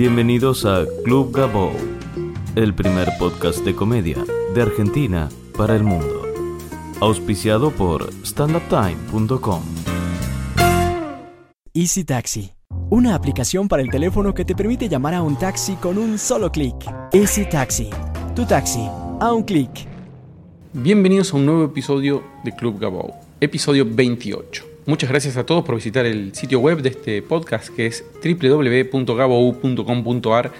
Bienvenidos a Club Gabo, el primer podcast de comedia de Argentina para el mundo. Auspiciado por standuptime.com. Easy Taxi, una aplicación para el teléfono que te permite llamar a un taxi con un solo clic. Easy Taxi, tu taxi, a un clic. Bienvenidos a un nuevo episodio de Club Gabo, episodio 28. Muchas gracias a todos por visitar el sitio web de este podcast que es www.gabou.com.ar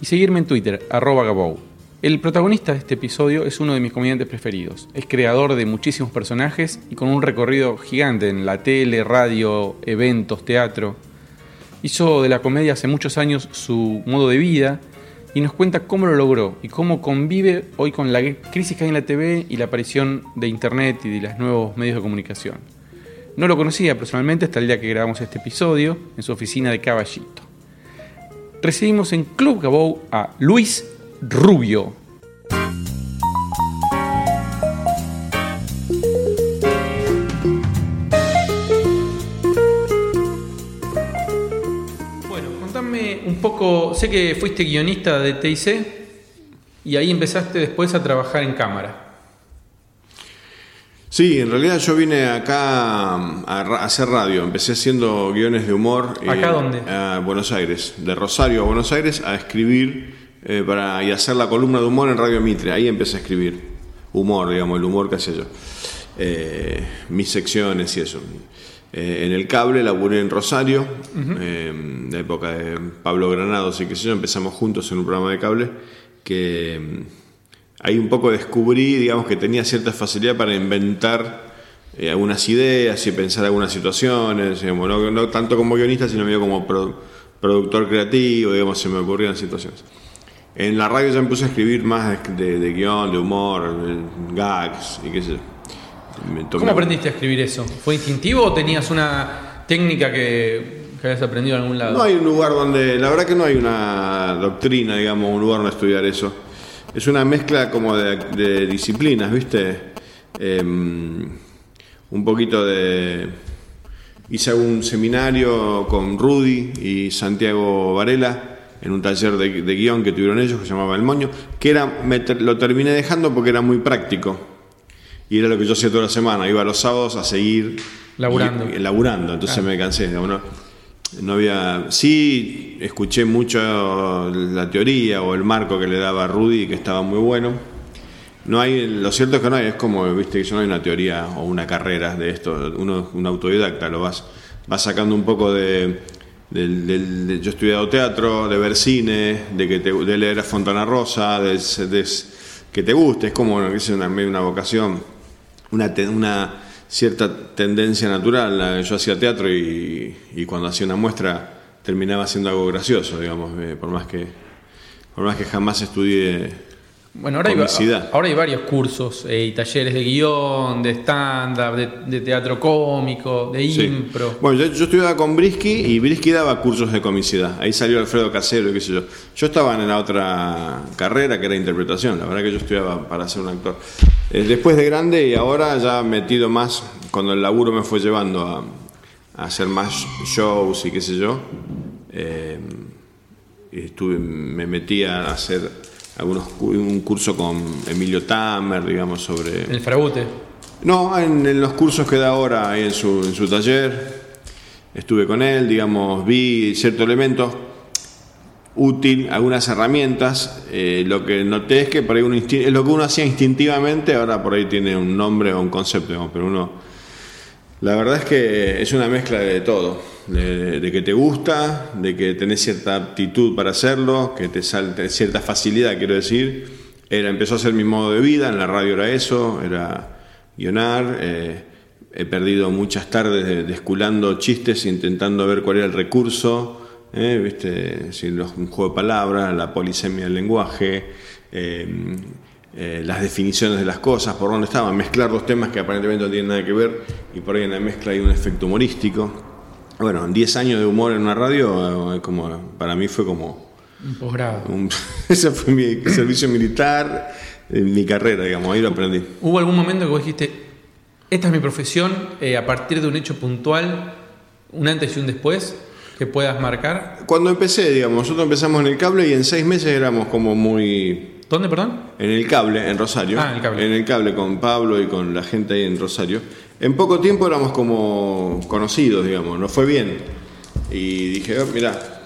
y seguirme en Twitter, arroba Gabou. El protagonista de este episodio es uno de mis comediantes preferidos. Es creador de muchísimos personajes y con un recorrido gigante en la tele, radio, eventos, teatro. Hizo de la comedia hace muchos años su modo de vida y nos cuenta cómo lo logró y cómo convive hoy con la crisis que hay en la TV y la aparición de Internet y de los nuevos medios de comunicación. No lo conocía personalmente hasta el día que grabamos este episodio en su oficina de Caballito. Recibimos en Club Gabou a Luis Rubio. Bueno, contame un poco, sé que fuiste guionista de TIC y ahí empezaste después a trabajar en cámara. Sí, en realidad yo vine acá a hacer radio. Empecé haciendo guiones de humor. ¿Acá dónde? A Buenos Aires. De Rosario a Buenos Aires a escribir eh, para, y hacer la columna de humor en Radio Mitre. Ahí empecé a escribir humor, digamos, el humor que hacía yo. Eh, mis secciones y eso. Eh, en el cable laburé en Rosario, en la época de Pablo Granados y qué sé yo. Empezamos juntos en un programa de cable que ahí un poco descubrí, digamos, que tenía cierta facilidad para inventar eh, algunas ideas y pensar algunas situaciones, digamos, no, tanto como guionista, sino medio como productor creativo, digamos, se me ocurrían situaciones. En la radio ya me puse a escribir más de, de guion, de humor, de gags y qué sé yo. ¿Cómo aprendiste a escribir eso? ¿Fue instintivo o tenías una técnica que, que habías aprendido en algún lado? No hay un lugar donde, la verdad que no hay una doctrina, digamos, un lugar donde estudiar eso es una mezcla como de, disciplinas, ¿viste? Em, un poquito de... Hice un seminario con Rudy y Santiago Varela en un taller de, guion que tuvieron ellos que se llamaba El Moño, que era, lo terminé dejando porque era muy práctico. Y era lo que yo hacía toda la semana, iba los sábados a seguir laburando. laburando, entonces me cansé. No había sí escuché mucho la teoría o el marco que le daba Rudy que estaba muy bueno. No hay lo cierto es que no hay es como viste que no hay una teoría o una carrera de esto. Uno un autodidacta lo vas vas sacando un poco de, yo he estudiado teatro de ver cine de que de leer a Fontana Rosa de, que te guste es como es una, una vocación una, una cierta tendencia natural. Yo hacía teatro y, cuando hacía una muestra terminaba siendo algo gracioso, digamos, eh, por más que por más que jamás estudié bueno, ahora hay, ahora hay varios cursos eh, y talleres de guion, de stand-up, de, teatro cómico, de impro. Bueno, yo, estudiaba con Brisky y Brisky daba cursos de comicidad. Ahí salió Alfredo Casero y qué sé yo. Yo estaba en la otra carrera que era interpretación. La verdad que yo estudiaba para ser un actor. Eh, después de grande y ahora ya metido más, cuando el laburo me fue llevando a, hacer más shows y qué sé yo, eh, estuve, me metí a hacer algunos un curso con Emilio Tamer, digamos, sobre... ¿El Fragute? No, en, los cursos que da ahora en su, en su taller, estuve con él, digamos, vi cierto elemento útil, algunas herramientas, eh, lo que noté es que por ahí uno es lo que uno hacía instintivamente, ahora por ahí tiene un nombre o un concepto, pero uno, la verdad es que es una mezcla de todo de, que te gusta, de que tenés cierta aptitud para hacerlo, que te salte cierta facilidad, quiero decir. Era, empezó a ser mi modo de vida, en la radio era eso, era guionar. Eh, he perdido muchas tardes desculando chistes, intentando ver cuál era el recurso, eh, ¿viste? Si un juego de palabras, la polisemia del lenguaje. Eh, las definiciones de las cosas, por dónde estaban, mezclar dos temas que aparentemente no tienen nada que ver y por ahí en la mezcla hay un efecto humorístico. Bueno, 10 años de humor en una radio, eh, como, para mí fue como... Un posgrado. ese fue mi servicio militar, mi carrera, digamos, ahí lo aprendí. ¿Hubo algún momento que vos dijiste, esta es mi profesión, eh, a partir de un hecho puntual, un antes y un después? que puedas marcar? Cuando empecé, digamos, nosotros empezamos en el cable y en seis meses éramos como muy... ¿Dónde, perdón? En el cable, en Rosario. Ah, en el cable. En el cable con Pablo y con la gente ahí en Rosario. En poco tiempo éramos como conocidos, digamos, nos fue bien. Y dije, oh, mira,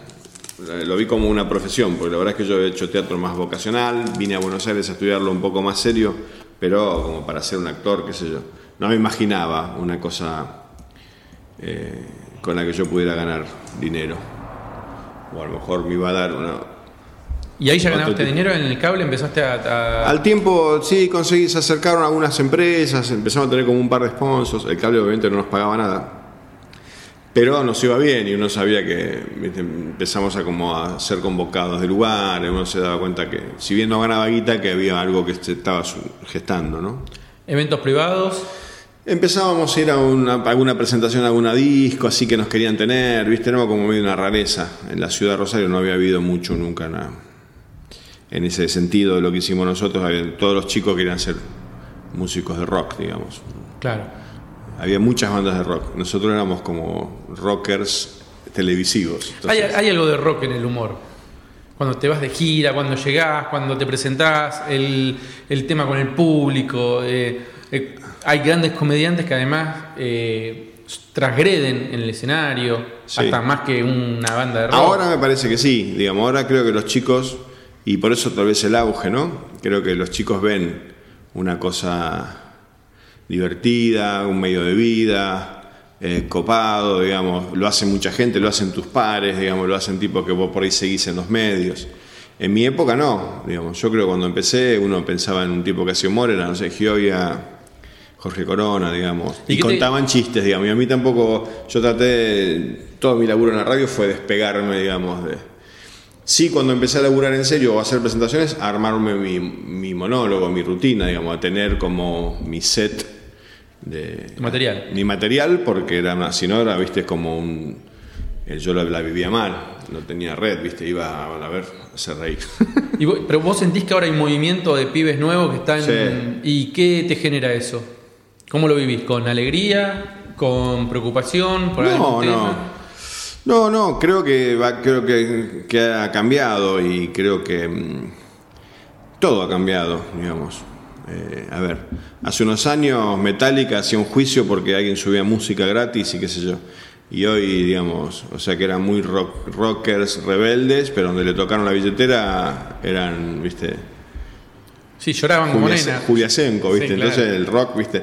lo vi como una profesión, porque la verdad es que yo he hecho teatro más vocacional, vine a Buenos Aires a estudiarlo un poco más serio, pero como para ser un actor, qué sé yo. No me imaginaba una cosa eh, con la que yo pudiera ganar dinero. O a lo mejor me iba a dar una... ¿Y ahí ya ganaste dinero en el cable? ¿Empezaste a...? a- Al tiempo, sí, conseguí, se acercaron algunas empresas, empezamos a tener como un par de sponsors, el cable obviamente no nos pagaba nada, pero nos iba bien y uno sabía que viste, empezamos a como a ser convocados de lugares, uno se daba cuenta que si bien no ganaba guita, que había algo que se estaba gestando, ¿no? ¿Eventos privados? Empezábamos a ir a, una, a alguna presentación, a alguna disco, así que nos querían tener, viste, era como medio una rareza. En la ciudad de Rosario no había habido mucho nunca nada. En ese sentido de lo que hicimos nosotros, todos los chicos querían ser músicos de rock, digamos. Claro. Había muchas bandas de rock. Nosotros éramos como rockers televisivos. Hay, algo de rock en el humor. Cuando te vas de gira, cuando llegás, cuando te presentás, el, el tema con el público. eh, eh, hay grandes comediantes que además eh, transgreden en el escenario, Sí. hasta más que una banda de rock. Ahora me parece que sí, digamos, ahora creo que los chicos, y por eso tal vez el auge, ¿no? Creo que los chicos ven una cosa divertida, un medio de vida, eh, copado, digamos, lo hace mucha gente, lo hacen tus pares, digamos, lo hacen tipo que vos por ahí seguís en los medios. En mi época no, digamos, yo creo que cuando empecé uno pensaba en un tipo que hacía humor, era, no sé, Giovia, Jorge Corona, digamos, ¿Y y, qué te- contaban chistes, digamos, y a mí tampoco, yo traté, todo mi laburo en la radio fue despegarme, digamos, de... Sí, cuando empecé a laburar en serio o a hacer presentaciones, a armarme mi, mi monólogo, mi rutina, digamos, a tener como mi set de... Material. Mi material, porque era una, si no era, viste, como un... eh, Yo la, la vivía mal, no tenía red, viste, iba a, a ver, a hacer reír. Y vos- pero vos sentís que ahora hay movimiento de pibes nuevos que están... Sí. ¿Y qué te genera eso? ¿Cómo lo vivís? ¿Con alegría? ¿Con preocupación? ¿Por algún No, tema? no. No, no, creo que va, creo que, que ha cambiado y creo que mm, todo ha cambiado, digamos. Eh, a ver, hace unos años Metallica hacía un juicio porque alguien subía música gratis y qué sé yo. Y hoy, digamos, o sea que eran muy rock- rockers rebeldes, pero donde le tocaron la billetera eran, viste, Sí, lloraban como Julia, Senko, ¿viste? Sí, claro. Entonces el rock, ¿viste?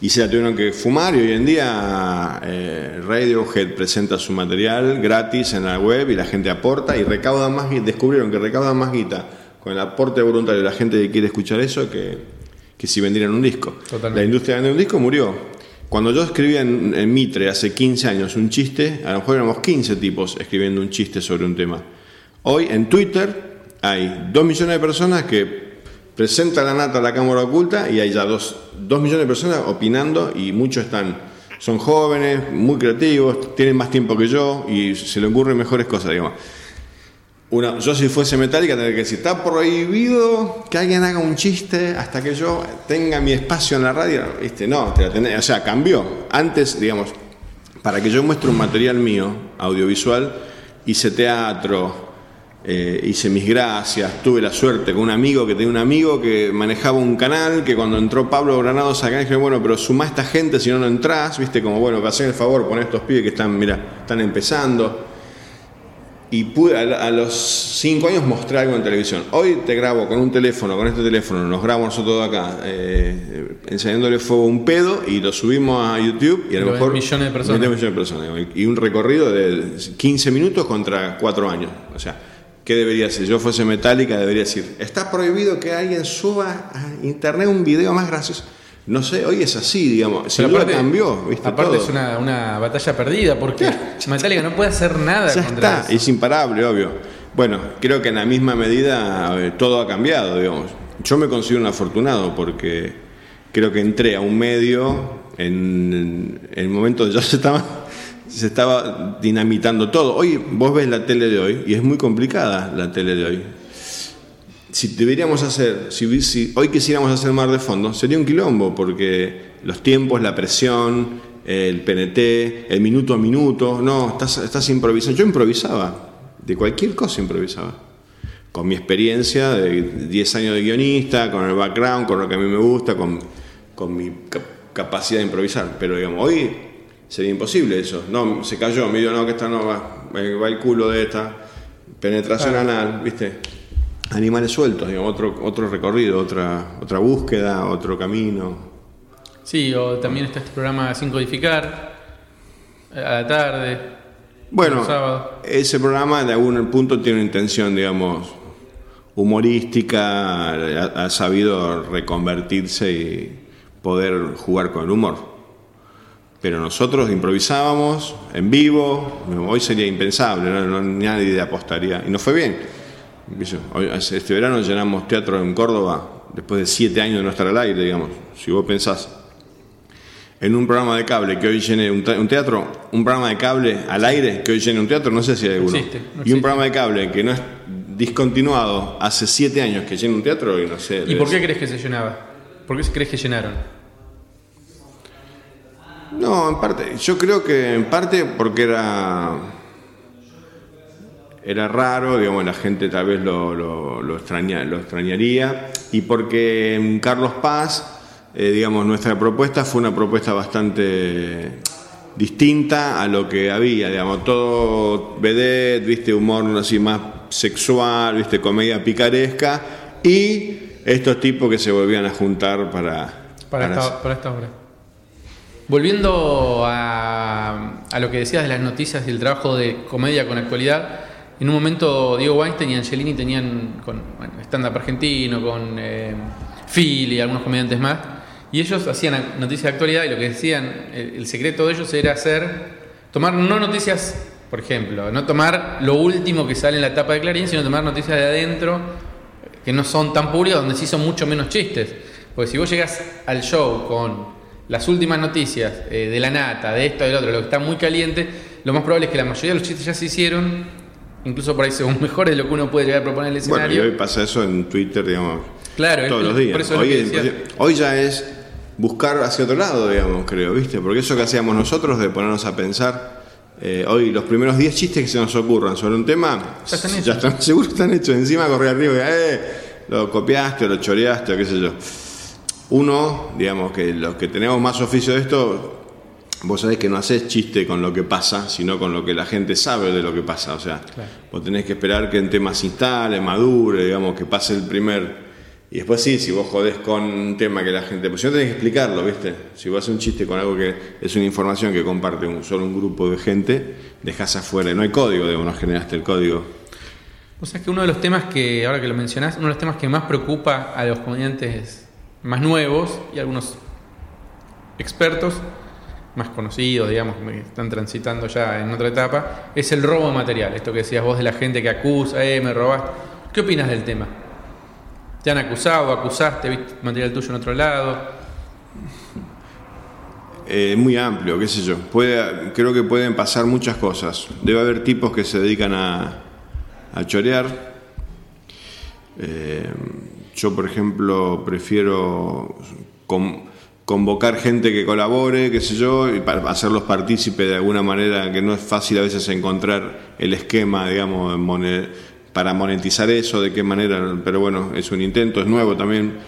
Y se la tuvieron que fumar y hoy en día eh, Radiohead presenta su material gratis en la web y la gente aporta y recauda más guita. Descubrieron que recaudan más guita con el aporte voluntario de la gente que quiere escuchar eso que, que si vendieran un disco. Totalmente. La industria de vender un disco murió. Cuando yo escribía en, en Mitre hace 15 años un chiste, a lo mejor éramos 15 tipos escribiendo un chiste sobre un tema. Hoy en Twitter hay 2 millones de personas que presentan la nata a la cámara oculta y hay ya 2 millones de personas opinando y muchos están, son jóvenes, muy creativos, tienen más tiempo que yo y se le ocurren mejores cosas, digamos. Una, yo si fuese metálica tendría que decir, está prohibido que alguien haga un chiste hasta que yo tenga mi espacio en la radio. ¿Viste? No, te la tenés- o sea, cambió. Antes, digamos, para que yo muestre un material mío, audiovisual, hice teatro, eh, hice mis gracias, tuve la suerte con un amigo que tenía un amigo que manejaba un canal, que cuando entró Pablo Granados acá dije, bueno, pero suma a esta gente si no no entrás, viste, como bueno, que hacen el favor, poner estos pibes que están, mira, están empezando y pude a, a los cinco años mostrar algo en televisión. Hoy te grabo con un teléfono, con este teléfono, nos grabamos nosotros acá, eh, enseñándole fuego un pedo y lo subimos a YouTube y a Lo mejor... millones de personas. millones de personas, y un recorrido de 15 minutos contra 4 años. O sea, ¿qué debería? Si yo fuese metálica, debería decir, está prohibido que alguien suba a internet un video más gracioso. No sé, hoy es así, digamos. Pero duda cambió, ¿viste? Aparte todo. es una, una batalla perdida porque Metallica no puede hacer nada Ya contra está, eso. es imparable, obvio. Bueno, creo que en la misma medida eh, todo ha cambiado, digamos. Yo me considero un afortunado porque creo que entré a un medio en, en el momento donde ya se estaba, se estaba dinamitando todo. Hoy vos ves la tele de hoy y es muy complicada la tele de hoy. Si deberíamos hacer, si, hoy quisiéramos hacer mar de fondo, sería un quilombo porque los tiempos, la presión, el PNT, el minuto a minuto. No, estás, estás improvisando. Yo improvisaba, de cualquier cosa improvisaba. Con mi experiencia de 10 años de guionista, con el background, con lo que a mí me gusta, con, con mi capacidad de improvisar. Pero digamos, hoy sería imposible eso. No, se cayó, me dijo, no, que esta no va, va el culo de esta, penetración anal, ¿viste? Animales sueltos, digamos, otro, otro recorrido, otra, otra búsqueda, otro camino. Sí, o también está este programa Sin Codificar, a la tarde. Bueno, ese programa de algún punto tiene una intención, digamos, humorística, ha, sabido reconvertirse y poder jugar con el humor. Pero nosotros improvisábamos en vivo, hoy sería impensable, ¿no? nadie apostaría. Y nos fue bien. Este verano llenamos teatro en Córdoba, después de siete años de no estar al aire, digamos. Si vos pensás en un programa de cable que hoy llene un, teatro, un programa de cable al aire que hoy llene un teatro, no sé si hay alguno. y un programa de cable que no es discontinuado hace siete años que llena un teatro y no sé. ¿Y por qué crees que se llenaba? ¿Por qué crees que llenaron? No, en parte, yo creo que en parte porque era era raro, digamos, la gente tal vez lo, lo, lo, lo extrañaría, y porque Carlos Paz, eh, digamos, nuestra propuesta fue una propuesta bastante distinta a lo que había, digamos, todo vedette, viste, humor así más sexual, viste, comedia picaresca, y estos tipos que se volvían a juntar para... Para, esta, para esta obra. Volviendo a, lo que decías de las noticias y el trabajo de comedia con actualidad, en un momento Diego Weinstein y Angelini tenían con stand-up argentino, con eh, Phil y algunos comediantes más, y ellos hacían noticias de actualidad y lo que decían, el, secreto de ellos era hacer, tomar no noticias, por ejemplo, no tomar lo último que sale en la etapa de Clarín, sino tomar noticias de adentro que no son tan públicas, donde sí son mucho menos chistes. Porque si vos llegas al show con las últimas noticias eh, de la nata, de esto, del otro, lo que está muy caliente, lo más probable es que la mayoría de los chistes ya se hicieron, incluso por ahí según mejores de lo que uno puede llegar a proponer en el escenario. Bueno, y hoy pasa eso en Twitter, digamos, claro, todos los días. Hoy, hoy, ya es buscar hacia otro lado, digamos, creo, ¿viste? Porque eso que hacíamos nosotros de ponernos a pensar, eh, hoy los primeros 10 chistes que se nos ocurran sobre un tema, ya están, ya están seguro están hechos. Encima correr arriba y, eh, lo copiaste o lo choreaste o qué sé yo. Uno, digamos que los que tenemos más oficio de esto, vos sabés que no haces chiste con lo que pasa, sino con lo que la gente sabe de lo que pasa. O sea, vos tenés que esperar que el tema se instale, madure, digamos, que pase el primer. Y después sí, si vos jodés con un tema que la gente. Pues si no tenés que explicarlo, ¿viste? Si vos haces un chiste con algo que es una información que comparte un, solo un grupo de gente, dejás afuera. No hay código, digamos, no generaste el código. O sea, que uno de los temas que, ahora que lo mencionás, uno de los temas que más preocupa a los comediantes más nuevos y algunos expertos más conocidos, digamos, que están transitando ya en otra etapa, es el robo de material. Esto que decías vos de la gente que acusa, eh, me robaste. ¿Qué opinas del tema? ¿Te han acusado, acusaste, viste material tuyo en otro lado? Eh, muy amplio, qué sé yo. Puede, creo que pueden pasar muchas cosas. Debe haber tipos que se dedican a, a chorear. Eh, yo, por ejemplo, prefiero convocar gente que colabore, qué sé yo, y para hacerlos partícipes de alguna manera, que no es fácil a veces encontrar el esquema, digamos, para monetizar eso, de qué manera, pero bueno, es un intento, es nuevo también,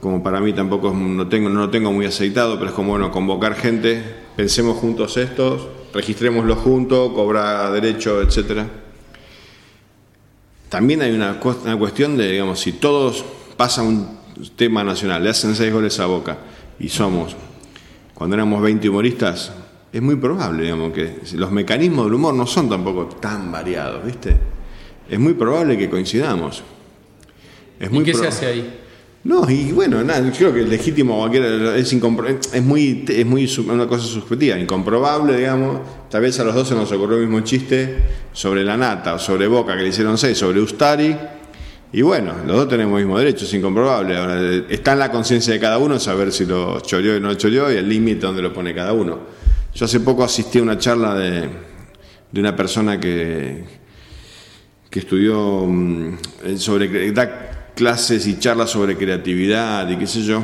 como para mí tampoco no, tengo, no lo tengo muy aceitado, pero es como, bueno, convocar gente, pensemos juntos estos, registrémoslo juntos, cobra derecho, etcétera también hay una, cuestión de, digamos, si todos pasan un tema nacional, le hacen seis goles a Boca y somos, cuando éramos 20 humoristas, es muy probable, digamos, que los mecanismos del humor no son tampoco tan variados, ¿viste? Es muy probable que coincidamos. Es muy ¿Y qué se hace ahí? No, y bueno, nada, creo que el legítimo es, es muy es muy una cosa subjetiva, incomprobable, digamos. Tal vez a los dos se nos ocurrió el mismo chiste sobre la nata sobre Boca que le hicieron seis, sobre Ustari. Y bueno, los dos tenemos el mismo derecho, es incomprobable. Ahora, está en la conciencia de cada uno saber si lo choreó o no lo choreó y el límite donde lo pone cada uno. Yo hace poco asistí a una charla de, de una persona que, que estudió mm, sobre clases y charlas sobre creatividad y qué sé yo,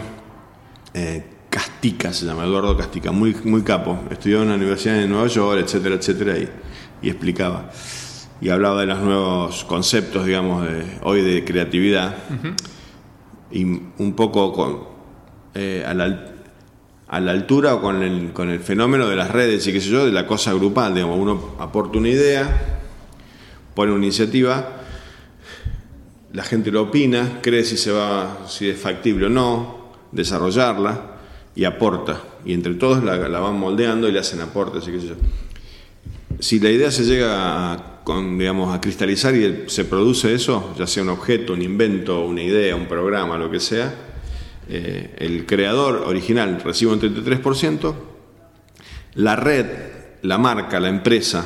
eh, Castica se llama, Eduardo Castica, muy, muy capo. Estudió en la Universidad de Nueva York, etcétera, etcétera, y, y explicaba. Y hablaba de los nuevos conceptos, digamos, de, hoy de creatividad. Y un poco con, eh, a, la, a la altura o con el, con el fenómeno de las redes y qué sé yo, de la cosa grupal. Digamos, uno aporta una idea, pone una iniciativa, la gente lo opina, cree si, se va, si es factible o no, desarrollarla y aporta. Y entre todos la, van moldeando y le hacen aportes y qué sé yo. Si la idea se llega a, con, digamos, a cristalizar y se produce eso, ya sea un objeto, un invento, una idea, un programa, lo que sea, eh, el creador original recibe un 33%, la red, la marca, la empresa,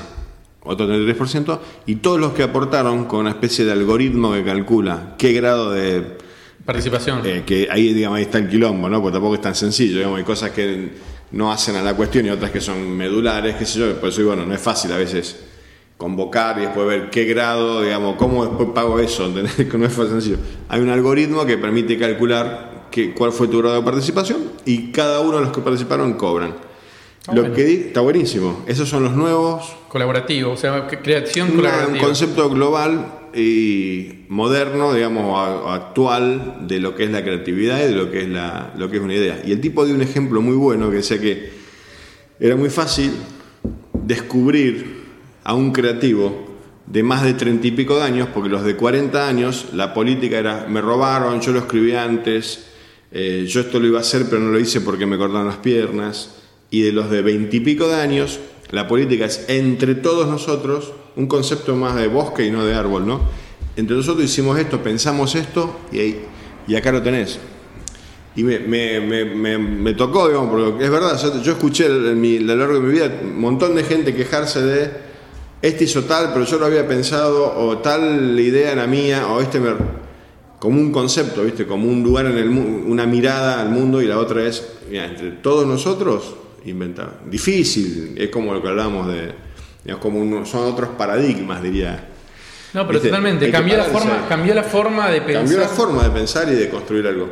otro 33%, y todos los que aportaron con una especie de algoritmo que calcula qué grado de Participación. eh, que ahí, digamos, ahí está el quilombo, ¿no? Porque tampoco es tan sencillo, digamos, hay cosas que no hacen a la cuestión y otras que son medulares, qué sé yo, por eso bueno, no es fácil a veces convocar y después ver qué grado, digamos, cómo después pago eso, ¿entendés? que no es fácil sencillo. Hay un algoritmo que permite calcular que, cuál fue tu grado de participación y cada uno de los que participaron cobran. Está Lo bueno. que di- está buenísimo. Esos son los nuevos Colaborativo, o sea, creación una- un concepto global y moderno, digamos, a- actual de lo que es la creatividad y de lo que es, la, lo que es una idea. Y el tipo dio un ejemplo muy bueno que decía que era muy fácil descubrir a un creativo de más de treinta y pico de años, porque los de 40 años la política era, me robaron, yo lo escribí antes, eh, yo esto lo iba a hacer pero no lo hice porque me cortaron las piernas, y de los de veintipico de años, la política es entre todos nosotros, un concepto más de bosque y no de árbol, ¿no? Entre nosotros hicimos esto, pensamos esto, y, y acá lo tenés. Y me, me, me, me, tocó, digamos, porque es verdad, yo, escuché en mi- a lo largo de mi vida un montón de gente quejarse de este hizo tal, pero yo lo había pensado, o tal idea era mía, o este como un concepto, ¿viste? Como un lugar en el mundo, una mirada al mundo y la otra es, mira, entre todos nosotros, inventar. Difícil, es como lo que hablamos de, digamos, como uno- son otros paradigmas, diría. No, pero ¿Viste? totalmente. Cambió la, forma, cambió la forma de pensar. Cambió la forma de pensar y de construir algo.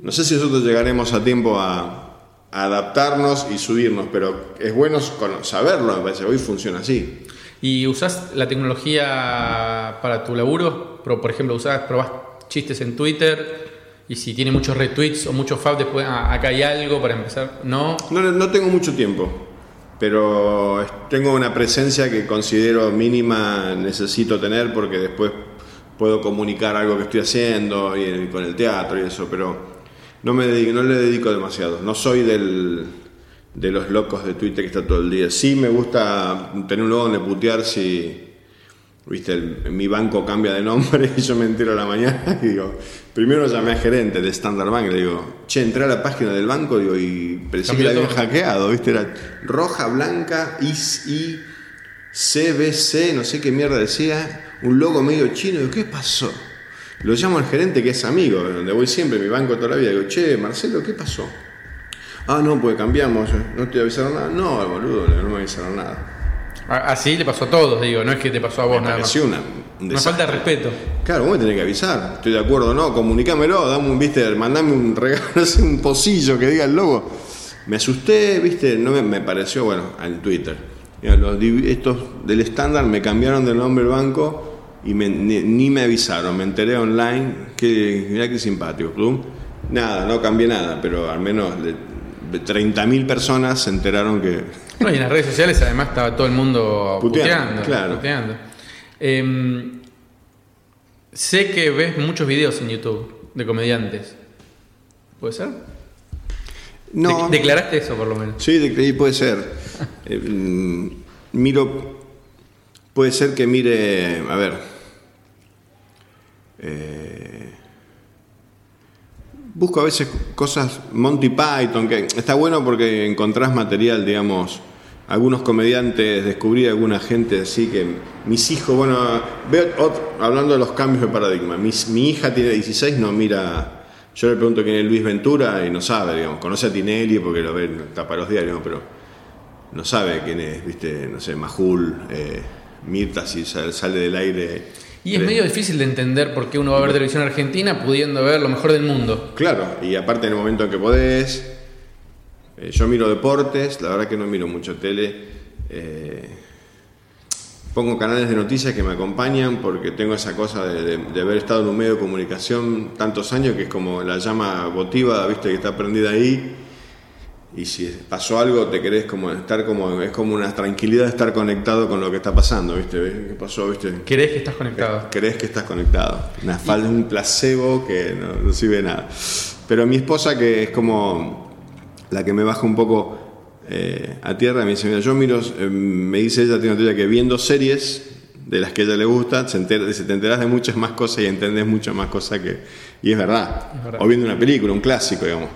No sé si nosotros llegaremos a tiempo a, a adaptarnos y subirnos, pero es bueno saberlo, me parece. Hoy funciona así. ¿Y usás la tecnología para tu laburo? Por ejemplo, usás, probás chistes en Twitter y si tiene muchos retweets o muchos faps, después ah, acá hay algo para empezar. No. No, no tengo mucho tiempo, pero tengo una presencia que considero mínima, necesito tener porque después puedo comunicar algo que estoy haciendo y con el teatro y eso, pero no, me dedico- no le dedico demasiado. No soy del, de los locos de Twitter que está todo el día. Sí me gusta tener un logo donde putear si... Viste, el- mi banco cambia de nombre y yo me entero a la mañana y digo, primero llamé a gerente de Standard Bank y le digo, che, entré a la página del banco digo, y pensé que la habían hackeado, viste, era roja, blanca, IS, I, CBC, no sé qué mierda decía, un logo medio chino, digo, ¿qué pasó? Lo llamo al gerente que es amigo, donde voy siempre, mi banco toda la vida, digo, che, Marcelo, ¿qué pasó? Ah, no, pues cambiamos, ¿no te avisaron nada? No, boludo, no me avisaron nada. Así le pasó a todos, digo, no es que te pasó a vos Me nada más. una, un Una falta de respeto. Claro, vos me tenés que avisar. Estoy de acuerdo, ¿no? Comunicámelo, dame un, viste, mandame un regalo, un pocillo que diga el logo. Me asusté, viste, no me, me pareció, bueno, en Twitter. Mira, los estos del estándar me cambiaron del nombre del banco y me- ni, ni me avisaron, me enteré online. Que, mirá qué simpático. Nada, no cambié nada, pero al menos de 30.000 personas se enteraron que. No, y en las redes sociales además estaba todo el mundo Puteando, puteando. claro. puteando. Em, sé que ves muchos videos en YouTube de comediantes. ¿Puede ser? No. De- declaraste eso por lo menos. Sí, de, puede ser. Eh, mm, miro. Puede ser que mire. A ver. Eh, busco a veces cosas. Monty Python, que está bueno porque encontrás material, digamos. Algunos comediantes, descubrí alguna gente así que. Mis hijos, bueno. Veo, hablando de los cambios de paradigma. mi hija tiene 16, no mira. Yo le pregunto quién es Luis Ventura y no sabe, digamos. Conoce a Tinelli porque lo ve, tapa los diarios, pero no sabe quién es, viste, no sé, Majul, eh, Mirta, si sale del aire. Y es medio difícil de entender por qué uno va a ver televisión argentina pudiendo ver lo mejor del mundo. Claro, y aparte en el momento en que podés, Eh, yo miro deportes, la verdad que no miro mucho tele. Eh, pongo canales de noticias que me acompañan porque tengo esa cosa de, de- de haber estado en un medio de comunicación tantos años que es como la llama votiva, viste, que está prendida ahí. Y si pasó algo, te querés como estar como, es como una tranquilidad de estar conectado con lo que está pasando, viste, ¿Ves ¿qué pasó, viste? ¿Crees que estás conectado? Crees que estás conectado. Una falda, un placebo que no, no sirve de nada. Pero mi esposa, que es como la que me baja un poco eh, a tierra, me dice, mira, yo miro, eh, me dice ella, tiene una teoría que viendo series de las que a ella le gusta, se dice, te enteras de muchas más cosas y entendés muchas más cosas que... Y es verdad. Es verdad. O viendo una película, un clásico, digamos.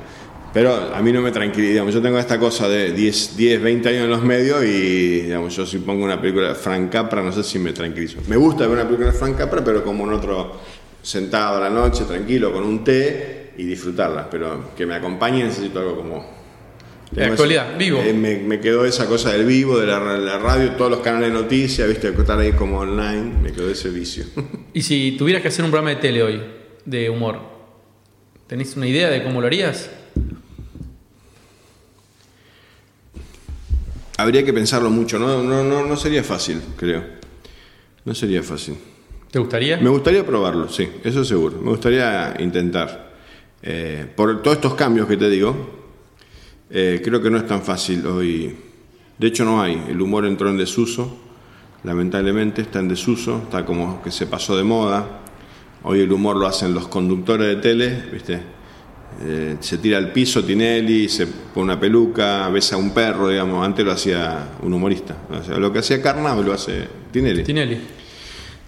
Pero a mí no me tranquiliza, digamos, yo tengo esta cosa de 10, 10, 20 años en los medios y digamos, yo si pongo una película de Frank Capra, no sé si me tranquilizo. Me gusta ver una película de Frank Capra, pero como en otro, sentado a la noche, tranquilo, con un té y disfrutarla. Pero que me acompañe necesito algo como... De actualidad, vivo. Eh, me, me quedó esa cosa del vivo, de la, la radio, todos los canales de noticias, viste, estar ahí como online, me quedó ese vicio. Y si tuvieras que hacer un programa de tele hoy, de humor, ¿tenés una idea de cómo lo harías? Habría que pensarlo mucho, no, no, no, no sería fácil, creo. No sería fácil. ¿Te gustaría? Me gustaría probarlo, sí, eso seguro. Me gustaría intentar. Eh, por todos estos cambios que te digo, eh, creo que no es tan fácil hoy. De hecho, no hay. El humor entró en desuso, lamentablemente está en desuso, está como que se pasó de moda. Hoy el humor lo hacen los conductores de tele, ¿viste? Eh, se tira al piso Tinelli, se pone una peluca, besa a un perro, digamos. Antes lo hacía un humorista. O sea, lo que hacía Carna hoy lo hace Tinelli. Tinelli.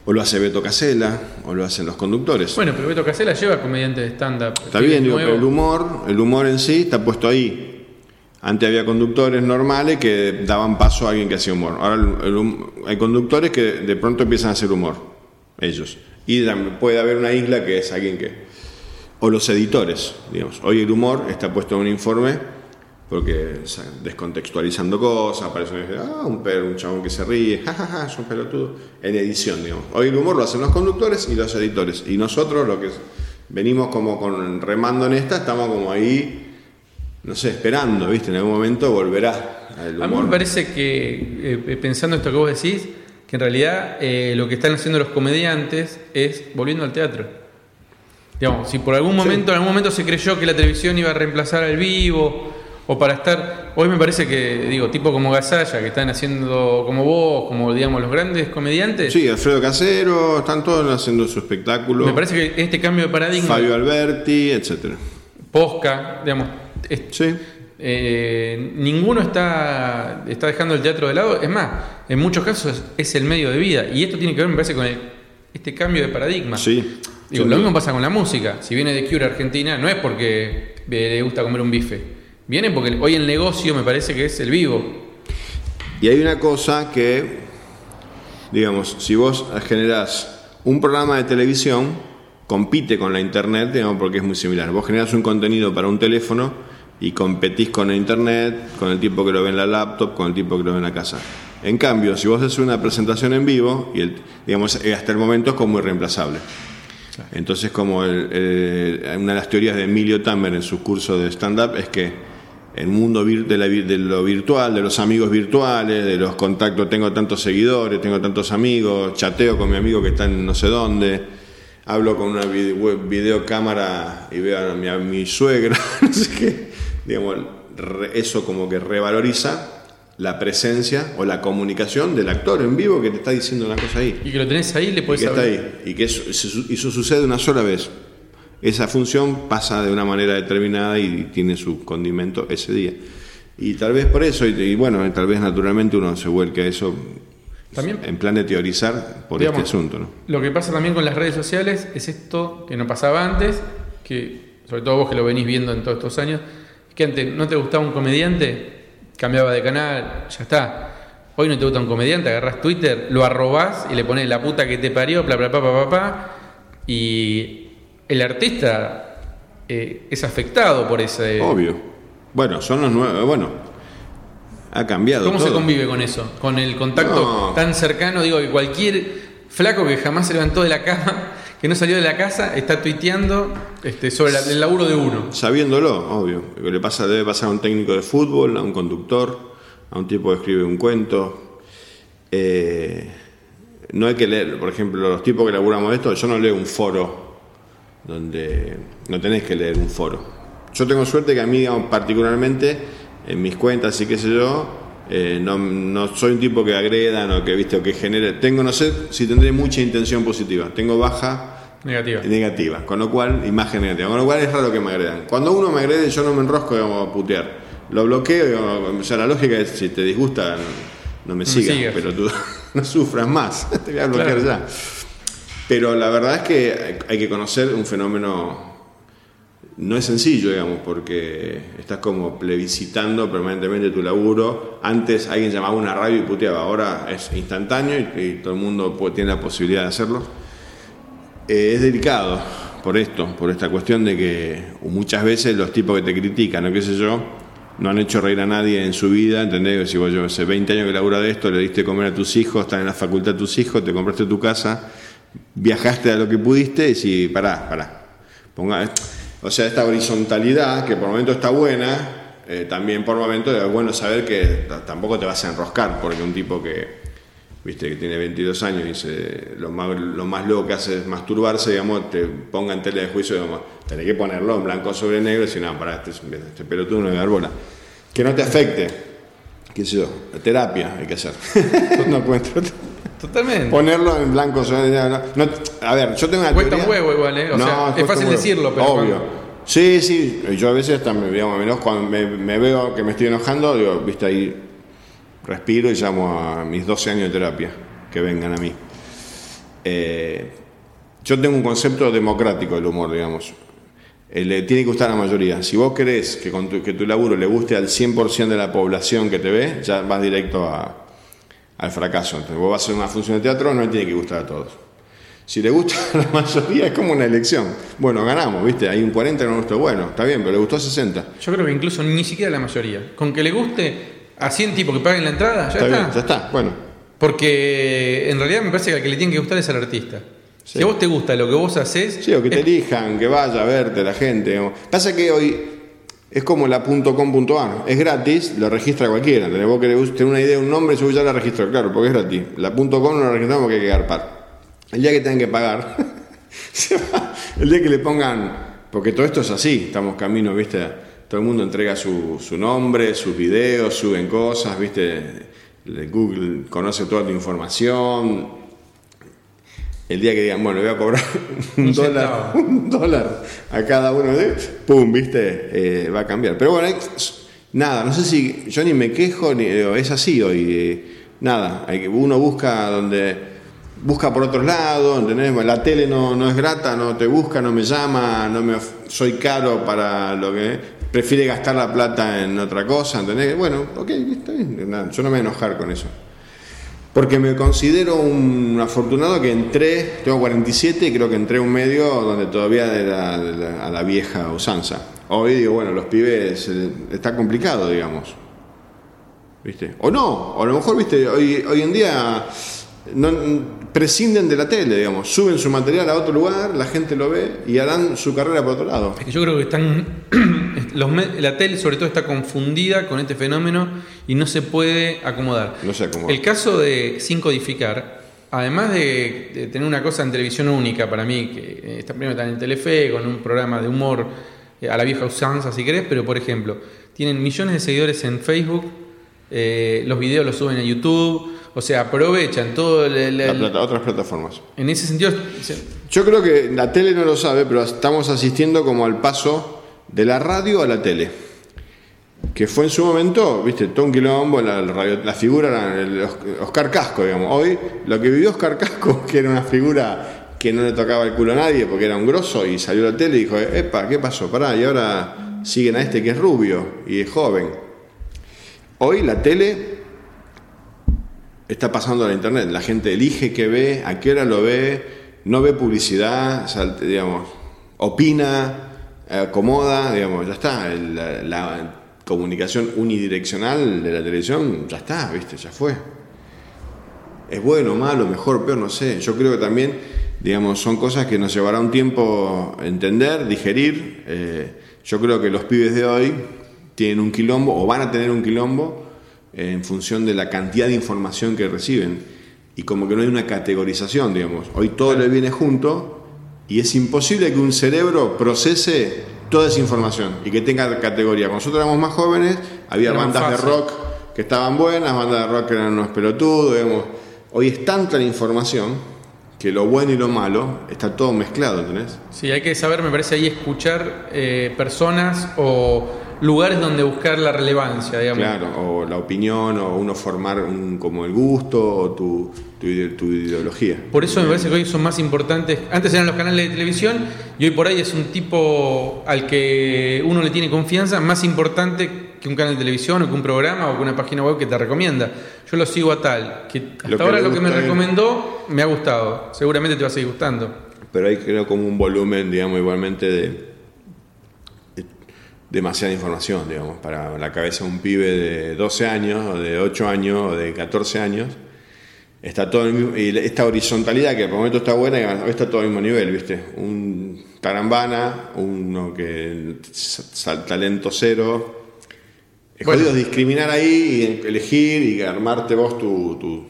O lo hace Beto Casella, o lo hacen los conductores. Bueno, pero Beto Casella lleva comediante de stand-up. está bien, digo, pero el humor, el humor en sí está puesto ahí. Antes había conductores normales que daban paso a alguien que hacía humor. Ahora el- el hum- hay conductores que de pronto empiezan a hacer humor, ellos. Y puede haber una isla que es alguien que... O los editores, digamos. Hoy el humor está puesto en un informe porque o sea, descontextualizando cosas, aparece un, ah, un perro, un chabón que se ríe, jajaja, es un pelotudo, en edición, digamos. Hoy el humor lo hacen los conductores y los editores. Y nosotros, lo que venimos como con remando en esta, estamos como ahí, no sé, esperando, ¿viste? En algún momento volverá el A mí humor. me parece que, eh, pensando esto que vos decís, que en realidad eh, lo que están haciendo los comediantes es volviendo al teatro. Digamos, si por algún momento, en algún momento se creyó que la televisión iba a reemplazar al vivo, o para estar. Hoy me parece que, digo, tipo como Gasalla, que están haciendo como vos, como digamos los grandes comediantes. Sí, Alfredo Casero, están todos haciendo su espectáculo. Me parece que este cambio de paradigma, Fabio Alberti, etcétera. Posca, digamos, es- Sí. Eh, ninguno está, está dejando el teatro de lado. Es más, en muchos casos es, es el medio de vida. Y esto tiene que ver, me parece, con el- este cambio de paradigma. Sí. Digo, lo mismo pasa con la música. Si viene de Cure Argentina, no es porque le gusta comer un bife. Viene porque hoy el negocio me parece que es el vivo. Y hay una cosa que, digamos, si vos generás un programa de televisión, compite con la internet, digamos, porque es muy similar. Vos generás un contenido para un teléfono y competís con la internet, con el tipo que lo ve en la laptop, con el tipo que lo ve en la casa. En cambio, si vos haces una presentación en vivo, y el, digamos, eh, hasta el momento es como irreemplazable. Entonces, como el- una de las teorías de Emilio Tammer en su curso de stand-up es que el mundo de, de lo virtual, de los amigos virtuales, de los contactos, tengo tantos seguidores, tengo tantos amigos, chateo con mi amigo que está en no sé dónde, hablo con una vide- web- videocámara y veo a mi, a mi suegra, no sé qué, digamos, re- eso como que revaloriza la presencia o la comunicación del actor en vivo que te está diciendo una cosa ahí Y que lo tenés ahí, le y podés que está ahí. Y que eso, eso- eso sucede una sola vez. Esa función pasa de una manera determinada y tiene su condimento ese día. Y tal vez por eso, y, y bueno, tal vez naturalmente uno se vuelque a eso También- en plan de teorizar por Digamos, este asunto. ¿no? Lo que pasa también con las redes sociales es esto que no pasaba antes, que sobre todo vos que lo venís viendo en todos estos años, que antes no te gustaba un comediante, cambiaba de canal, ya está. Hoy no te gusta un comediante, agarrás Twitter, lo arrobás y le pones la puta que te parió, bla, bla, bla, bla, y el artista eh, es afectado por ese... Obvio. Bueno, son los nuevos. Bueno, ha cambiado. ¿Cómo se convive con eso? Con el contacto No. tan cercano, digo, que cualquier flaco que jamás se levantó de la cama, que no salió de la casa está tuiteando este, sobre el laburo de uno. Sabiéndolo, obvio. Que le pasa, debe pasar a un técnico de fútbol, a un conductor, a un tipo que escribe un cuento. Eh, no hay que leer, por ejemplo, los tipos que laburamos esto, yo no leo un foro donde no tenés que leer un foro. Yo tengo suerte que a mí, particularmente, en mis cuentas y qué sé yo, eh, no, no soy un tipo que agredan o que, viste, o que genere. Tengo, no sé si tendré mucha intención positiva. Tengo baja Negativa. negativa, con lo cual, imagen negativa, con lo cual es raro que me agredan. Cuando uno me agrede, yo no me enrosco digamos, a putear. Lo bloqueo, digamos, o sea, la lógica es si te disgusta, no, no me me sigas, pero tú no sufras más, te voy a bloquear Claro. ya. Pero la verdad es que hay que conocer un fenómeno, no es sencillo, digamos, porque estás como plebiscitando permanentemente tu laburo. Antes alguien llamaba a una radio y puteaba, ahora es instantáneo y, y todo el mundo puede- tiene la posibilidad de hacerlo. Eh, es delicado por esto, por esta cuestión de que muchas veces los tipos que te critican o qué sé yo, no han hecho reír a nadie en su vida, ¿entendés? Si vos yo hace 20 años que labura de esto, le diste comer a tus hijos, están en la facultad tus hijos, te compraste tu casa, viajaste a lo que pudiste y si, pará, pará. Ponga, o sea, esta horizontalidad que por momento está buena, eh, también por momento es bueno saber que tampoco te vas a enroscar, porque un tipo que, viste, que tiene 22 años y dice, lo más, lo más loco que hace es masturbarse, digamos, te ponga en tela de juicio, digamos, tenés que ponerlo en blanco sobre negro y decir, no, pará, este, es- este pelotudo no es bola. Que no te afecte, qué sé yo, terapia hay que hacer. no encuentro. Totalmente. Ponerlo en blanco sobre negro. no- no- a ver, yo tengo una Cuesta un teoría- huevo igual, ¿eh? O sea, es fácil un decirlo, pero Obvio. cuando- Sí, sí. Yo a veces hasta me, digamos, menos cuando me, me veo que me estoy enojando, digo, viste ahí, respiro y llamo a mis 12 años de terapia, que vengan a mí. Eh, yo tengo un concepto democrático del humor, digamos. Eh, le tiene que gustar a la mayoría. Si vos querés que, tu, laburo le guste al 100% de la población que te ve, ya vas directo al fracaso. Entonces, vos vas a hacer una función de teatro, no le tiene que gustar a todos. Si le gusta a la mayoría, es como una elección. Bueno, ganamos, ¿viste? Hay un 40 que no gustó. Bueno, está bien, pero le gustó a 60. Yo creo que incluso ni siquiera la mayoría. Con que le guste a 100 tipos que paguen la entrada, ya está está. bien, ya está. Bueno, Porque en realidad me parece que al que le tiene que gustar es al artista. Sí. Si a vos te gusta lo que vos haces, sí, o que te es- elijan, que vaya a verte la gente. Pasa que hoy es como la .com.ar, es gratis, lo registra cualquiera. ¿entendés? Vos querés tener una idea, un nombre, yo ya la registro, claro, porque es gratis. La .com no la registramos porque hay que garpar. El día que tengan que pagar, se va. el día que le pongan, porque todo esto es así, estamos camino, ¿viste? Todo el mundo entrega su, su nombre, sus videos, suben cosas, ¿viste? Le- Google conoce toda tu información. El día que digan, bueno, le voy a cobrar un, Un dólar, un dólar a cada uno de pum, ¿viste? Eh, va a cambiar. Pero bueno, nada, no sé si yo ni me quejo, ni, es así hoy. eh, nada, hay que, uno busca donde busca por otros lados, ¿entendés? La tele no, no es grata, no te busca, no me llama, no me soy caro para lo que prefiere gastar la plata en otra cosa, ¿entendés? Bueno, ok, está bien, nada, yo no me voy a enojar con eso. Porque me considero un afortunado que entré, tengo 47 y creo que entré a un medio donde todavía era a la vieja usanza. Hoy digo, bueno, los pibes eh, está complicado, digamos. ¿Viste? O no, o a lo mejor, viste, hoy, hoy en día no, prescinden de la tele, digamos, suben su material a otro lugar, la gente lo ve y harán su carrera por otro lado. Es que yo creo que están. los la tele, sobre todo, está confundida con este fenómeno y no se puede acomodar. No sé cómo. El caso de Sin Codificar, además de, de tener una cosa en televisión única para mí, que eh, está primero está en Telefe, con un programa de humor eh, a la vieja usanza, si querés, pero por ejemplo, tienen millones de seguidores en Facebook, eh, los videos los suben a YouTube, o sea, aprovechan todo el- plata- otras plataformas. en ese sentido. se- Yo creo que la tele no lo sabe, pero estamos asistiendo como al paso de la radio a la tele. Que fue en su momento, viste, un quilombo, la, la radio- la figura era el Oscar Casco, digamos. Hoy, lo que vivió Oscar Casco, que era una figura que no le tocaba el culo a nadie porque era un grosso y salió a la tele y dijo, epa, ¿qué pasó? Pará, y ahora siguen a este que es rubio y es joven. Hoy la tele está pasando a la internet. La gente elige qué ve, a qué hora lo ve, no ve publicidad, sal- digamos, opina, acomoda, digamos, ya está. La comunicación unidireccional de la televisión, ya está, viste, ya fue. Es bueno, malo, mejor, peor, no sé. Yo creo que también Digamos, son cosas que nos llevará un tiempo entender, digerir. Eh, yo creo que los pibes de hoy tienen un quilombo o van a tener un quilombo en función de la cantidad de información que reciben. Y como que no hay una categorización, digamos. Hoy todo le viene junto y es imposible que un cerebro procese toda esa información y que tenga categoría. Cuando nosotros éramos más jóvenes, había bandas de rock que estaban buenas, bandas de rock que eran unos pelotudos, digamos. Hoy es tanta la información que lo bueno y lo malo está todo mezclado, ¿entendés? Sí, hay que saber, me parece, ahí escuchar eh, personas o lugares donde buscar la relevancia, digamos. Claro, o la opinión, o uno formar un, como el gusto, o tu, tu, ideología. Por eso me parece que hoy son más importantes, antes eran los canales de televisión, y hoy por ahí es un tipo al que uno le tiene confianza, más importante que un canal de televisión o que un programa o que una página web que te recomienda. Yo lo sigo a tal, que hasta ahora lo que me recomendó me ha gustado, seguramente te va a seguir gustando. Pero hay creo como un volumen, digamos, igualmente de, demasiada información, digamos, para la cabeza de un pibe de 12 años, o de 8 años, o de 14 años. Está todo y esta horizontalidad que por el momento está buena, está todo al mismo nivel, ¿viste? Un tarambana, uno que talento cero, es bueno. discriminar ahí y elegir y armarte vos tu,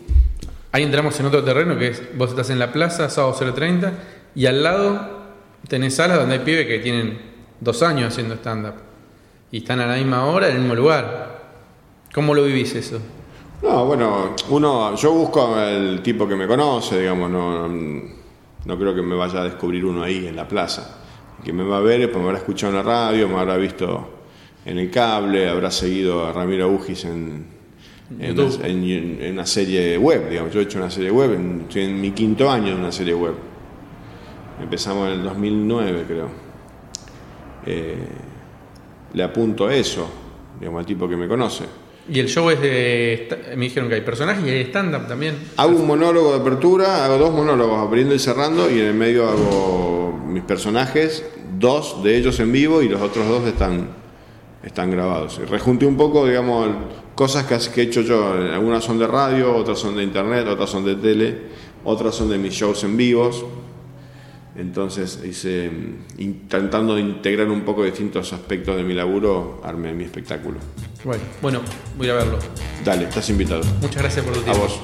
Ahí entramos en otro terreno que es, vos estás en la plaza, sábado 030, y al lado tenés salas donde hay pibes que tienen dos años haciendo stand-up. Y están a la misma hora, en el mismo lugar. ¿Cómo lo vivís eso? No, bueno, uno, yo busco el tipo que me conoce, digamos, no, no creo que me vaya a descubrir uno ahí en la plaza. Que me va a ver, pues me habrá escuchado en la radio, me habrá visto en el cable, habrá seguido a Ramiro Ugis en, en, una, serie web, digamos. Yo he hecho una serie web, estoy en mi quinto año de una serie web. Empezamos en el 2009, creo. Eh, le apunto a eso, digamos, al tipo que me conoce. Y el show es de. Me dijeron que hay personajes y hay stand-up también. Hago un monólogo de apertura, hago dos monólogos, abriendo y cerrando, y en el medio hago mis personajes, dos de ellos en vivo y los otros dos están están grabados. Y rejunté un poco, digamos, cosas que, he hecho yo. Algunas son de radio, otras son de internet, otras son de tele, otras son de mis shows en vivos. Entonces, hice, intentando integrar un poco distintos aspectos de mi laburo, armé mi espectáculo. Bueno, bueno, voy a verlo. Dale, estás invitado. Muchas gracias por tu tiempo. A vos.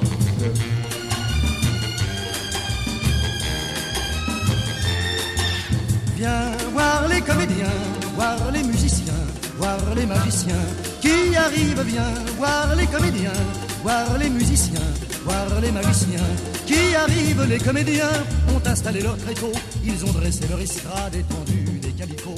Viens voir les comédiens, voir les musiciens. voir les magiciens qui arrivent, viens voir les comédiens, voir les musiciens, voir les magiciens qui arrivent, les comédiens ont installé leur tréteau, ils ont dressé leur estrade étendue des calicots.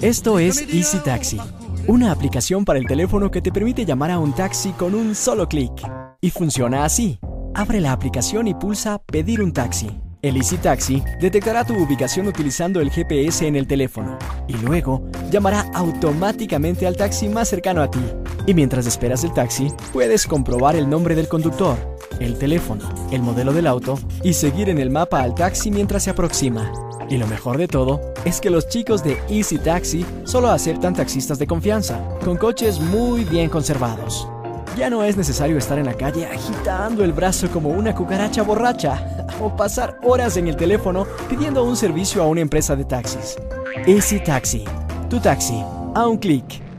Esto es Easy Taxi, una aplicación para el teléfono que te permite llamar a un taxi con un solo clic. Y funciona así. Abre la aplicación y pulsa Pedir un taxi. El Easy Taxi detectará tu ubicación utilizando el GPS en el teléfono y luego llamará automáticamente al taxi más cercano a ti. Y mientras esperas el taxi, puedes comprobar el nombre del conductor, el teléfono, el modelo del auto y seguir en el mapa al taxi mientras se aproxima. Y lo mejor de todo es que los chicos de Easy Taxi solo aceptan taxistas de confianza, con coches muy bien conservados. Ya no es necesario estar en la calle agitando el brazo como una cucaracha borracha o pasar horas en el teléfono pidiendo un servicio a una empresa de taxis. Easy Taxi, tu taxi, a un clic.